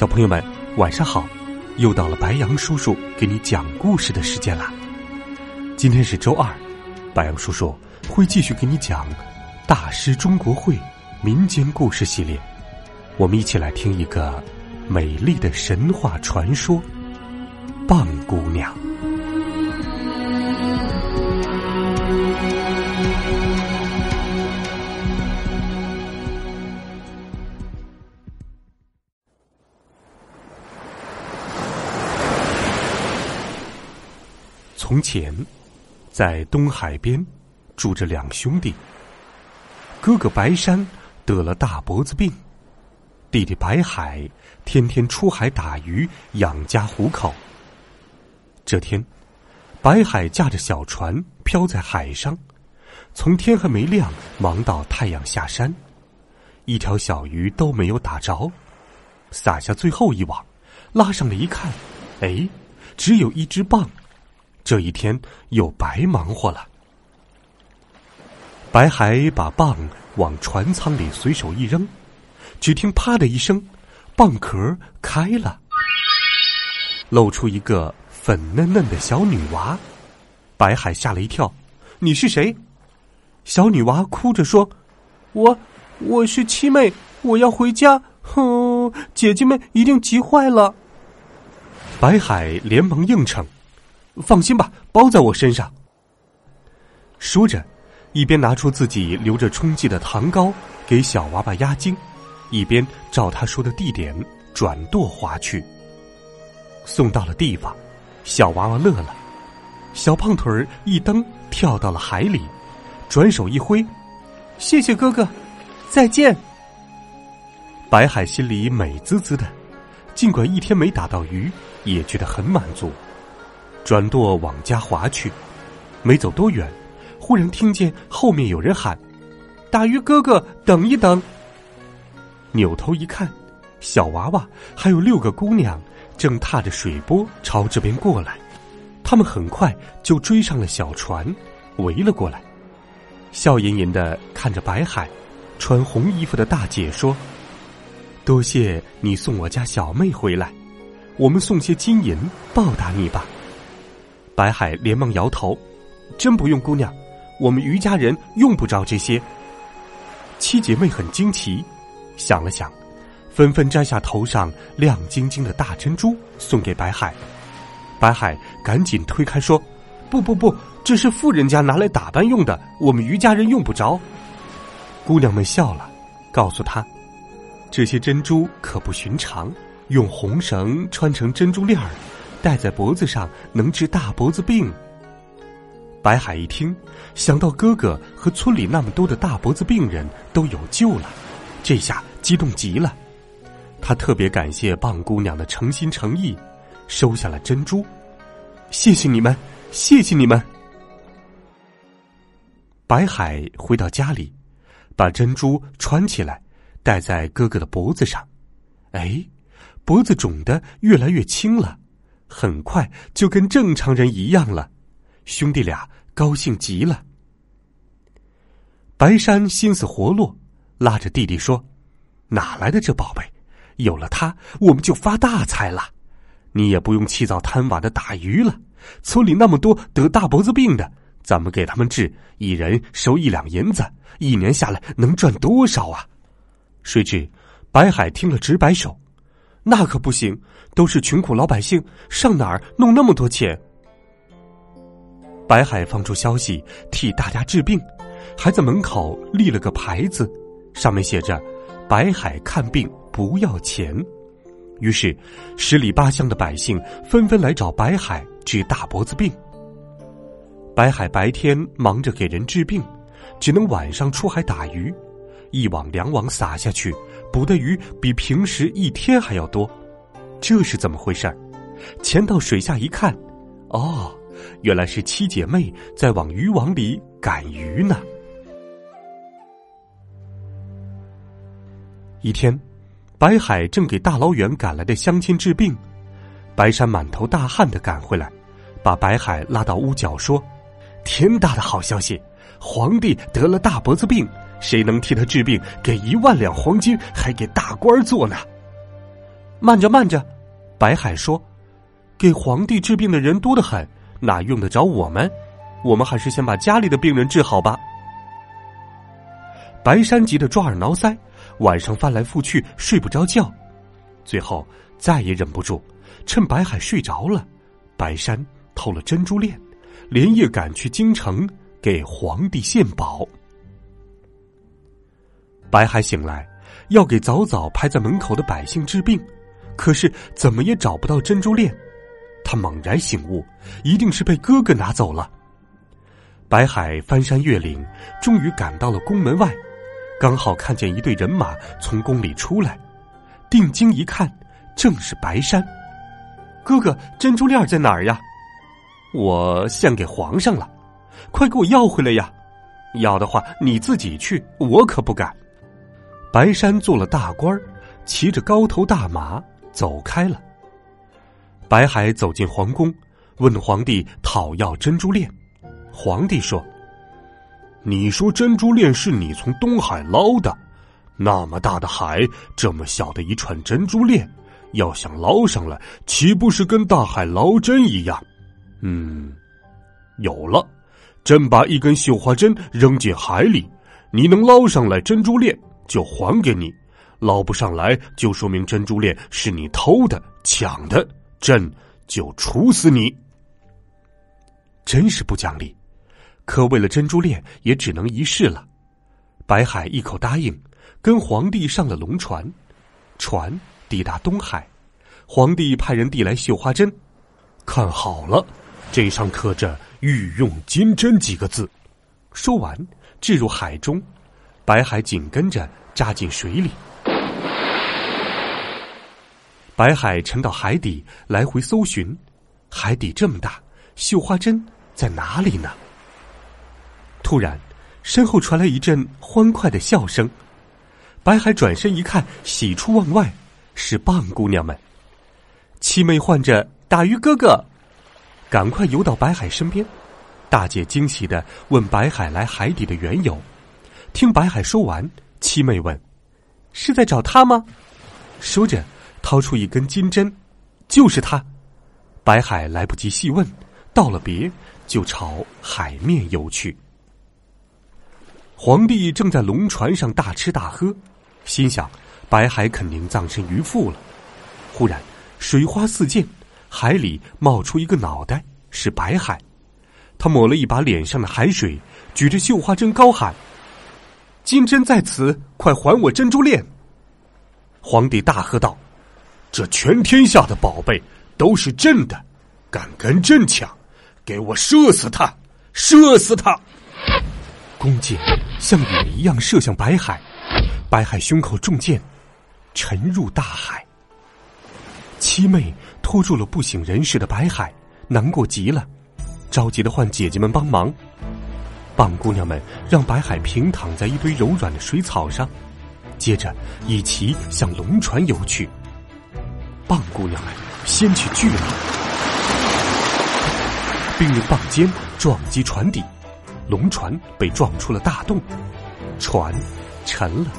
小朋友们，晚上好！又到了白羊叔叔给你讲故事的时间啦。今天是周二，白羊叔叔会继续给你讲《大师中国会》民间故事系列。我们一起来听一个美丽的神话传说——棒姑娘。从前，在东海边住着两兄弟。哥哥白山得了大脖子病，弟弟白海天天出海打鱼养家糊口。这天，白海驾着小船漂在海上，从天还没亮忙到太阳下山，一条小鱼都没有打着，撒下最后一网，拉上来一看，哎，只有一只蚌。这一天又白忙活了。白海把蚌往船舱里随手一扔，只听“啪”的一声，蚌壳开了，露出一个粉嫩嫩的小女娃。白海吓了一跳：“你是谁？”小女娃哭着说：“我我是七妹，我要回家。哼，姐姐们一定急坏了。”白海连忙应承。放心吧，包在我身上。说着，一边拿出自己留着充气的糖糕给小娃娃压惊，一边照他说的地点转舵划去。送到了地方，小娃娃乐了，小胖腿儿一蹬跳到了海里，转手一挥：“谢谢哥哥，再见。”白海心里美滋滋的，尽管一天没打到鱼，也觉得很满足。转舵往家划去，没走多远，忽然听见后面有人喊：“大鱼哥哥，等一等！”扭头一看，小娃娃还有六个姑娘正踏着水波朝这边过来，他们很快就追上了小船，围了过来，笑吟吟的看着白海，穿红衣服的大姐说：“多谢你送我家小妹回来，我们送些金银报答你吧。”白海连忙摇头：“真不用，姑娘，我们余家人用不着这些。”七姐妹很惊奇，想了想，纷纷摘下头上亮晶晶的大珍珠送给白海。白海赶紧推开说：“不不不，这是富人家拿来打扮用的，我们余家人用不着。”姑娘们笑了，告诉他：“这些珍珠可不寻常，用红绳穿成珍珠链儿。”戴在脖子上能治大脖子病。白海一听，想到哥哥和村里那么多的大脖子病人都有救了，这下激动极了。他特别感谢棒姑娘的诚心诚意，收下了珍珠。谢谢你们，谢谢你们。白海回到家里，把珍珠穿起来，戴在哥哥的脖子上。哎，脖子肿得越来越轻了。很快就跟正常人一样了，兄弟俩高兴极了。白山心思活络，拉着弟弟说：“哪来的这宝贝？有了它，我们就发大财了。你也不用起早贪晚的打鱼了。村里那么多得大脖子病的，咱们给他们治，一人收一两银子，一年下来能赚多少啊？”谁知白海听了直摆手。那可不行，都是穷苦老百姓，上哪儿弄那么多钱？白海放出消息替大家治病，还在门口立了个牌子，上面写着“白海看病不要钱”。于是十里八乡的百姓纷纷来找白海治大脖子病。白海白天忙着给人治病，只能晚上出海打鱼，一网两网撒下去，捕的鱼比平时一天还要多。这是怎么回事儿？潜到水下一看，哦，原来是七姐妹在往渔网里赶鱼呢。一天，白海正给大老远赶来的乡亲治病，白山满头大汗的赶回来，把白海拉到屋角说：“天大的好消息！皇帝得了大脖子病，谁能替他治病，给一万两黄金，还给大官做呢。”慢着，慢着，白海说：“给皇帝治病的人多得很，哪用得着我们？我们还是先把家里的病人治好吧。”白山急得抓耳挠腮。晚上翻来覆去睡不着觉，最后再也忍不住，趁白海睡着了，白山偷了珍珠链，连夜赶去京城给皇帝献宝。白海醒来，要给早早排在门口的百姓治病，可是怎么也找不到珍珠链。他猛然醒悟，一定是被哥哥拿走了。白海翻山越岭，终于赶到了宫门外。刚好看见一队人马从宫里出来，定睛一看，正是白山。哥哥，珍珠链在哪儿呀？我献给皇上了，快给我要回来呀！要的话你自己去，我可不敢。白山做了大官骑着高头大马走开了。白海走进皇宫，问皇帝讨要珍珠链。皇帝说。你说珍珠链是你从东海捞的，那么大的海，这么小的一串珍珠链，要想捞上来，岂不是跟大海捞针一样？嗯，有了，朕把一根绣花针扔进海里，你能捞上来珍珠链，就还给你；捞不上来，就说明珍珠链是你偷的、抢的，朕就处死你。真是不讲理。可为了珍珠链，也只能一试了。白海一口答应，跟皇帝上了龙船。船抵达东海，皇帝派人递来绣花针，看好了，这上刻着“御用金针”几个字。说完，置入海中，白海紧跟着扎进水里。白海沉到海底，来回搜寻，海底这么大，绣花针在哪里呢？突然，身后传来一阵欢快的笑声。白海转身一看，喜出望外，是棒姑娘们。七妹唤着大鱼哥哥，赶快游到白海身边。大姐惊喜的问白海来海底的缘由。听白海说完，七妹问：“是在找他吗？”说着，掏出一根金针，就是他。白海来不及细问，道了别，就朝海面游去。皇帝正在龙船上大吃大喝，心想：白海肯定葬身鱼腹了。忽然，水花四溅，海里冒出一个脑袋，是白海。他抹了一把脸上的海水，举着绣花针高喊：“金针在此，快还我珍珠链！”皇帝大喝道：“这全天下的宝贝都是朕的，敢跟朕抢，给我射死他！射死他！”弓箭像雨一样射向白海，白海胸口中箭，沉入大海。七妹拖住了不省人事的白海，难过极了，着急的唤姐姐们帮忙。棒姑娘们让白海平躺在一堆柔软的水草上，接着一齐向龙船游去。棒姑娘们掀起巨浪，并用棒尖撞击船底。龙船被撞出了大洞，船沉了，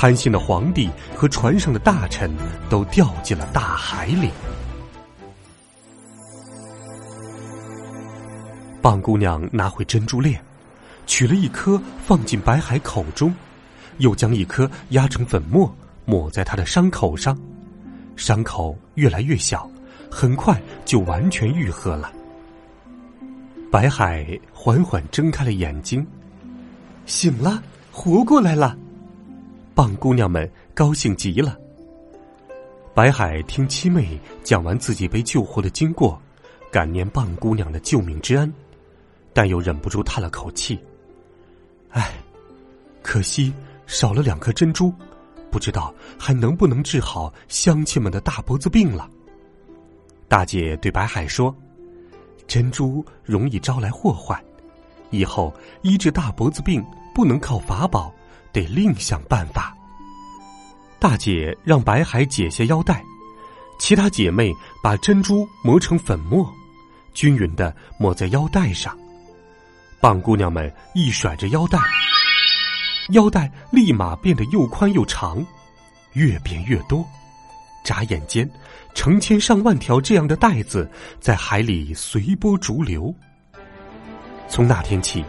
贪心的皇帝和船上的大臣都掉进了大海里。棒姑娘拿回珍珠链，取了一颗放进白海口中，又将一颗压成粉末抹在他的伤口上，伤口越来越小，很快就完全愈合了。白海缓缓睁开了眼睛，醒了，活过来了。棒姑娘们高兴极了。白海听七妹讲完自己被救活的经过，感念棒姑娘的救命之恩，但又忍不住叹了口气。唉，可惜少了两颗珍珠，不知道还能不能治好乡亲们的大脖子病了。大姐对白海说：“珍珠容易招来祸患，以后医治大脖子病不能靠法宝，得另想办法。”大姐让白海解下腰带，其他姐妹把珍珠磨成粉末，均匀的抹在腰带上。棒姑娘们一甩着腰带，腰带立马变得又宽又长，越变越多。眨眼间，成千上万条这样的带子在海里随波逐流。从那天起，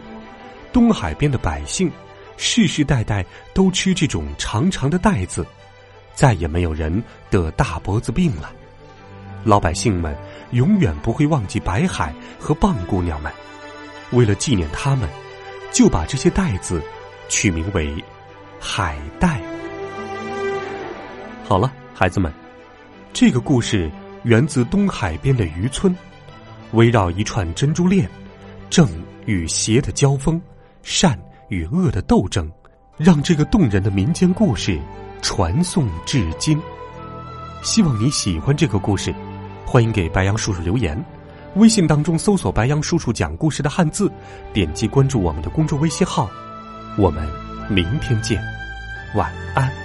东海边的百姓世世代代都吃这种长长的带子。再也没有人得大脖子病了，老百姓们永远不会忘记白海和棒姑娘们。为了纪念他们，就把这些带子取名为“海带”。好了，孩子们，这个故事源自东海边的渔村，围绕一串珍珠链，正与邪的交锋，善与恶的斗争，让这个动人的民间故事。传颂至今，希望你喜欢这个故事。欢迎给白杨叔叔留言，微信当中搜索“白杨叔叔讲故事”的汉字，点击关注我们的公众微信号。我们明天见，晚安。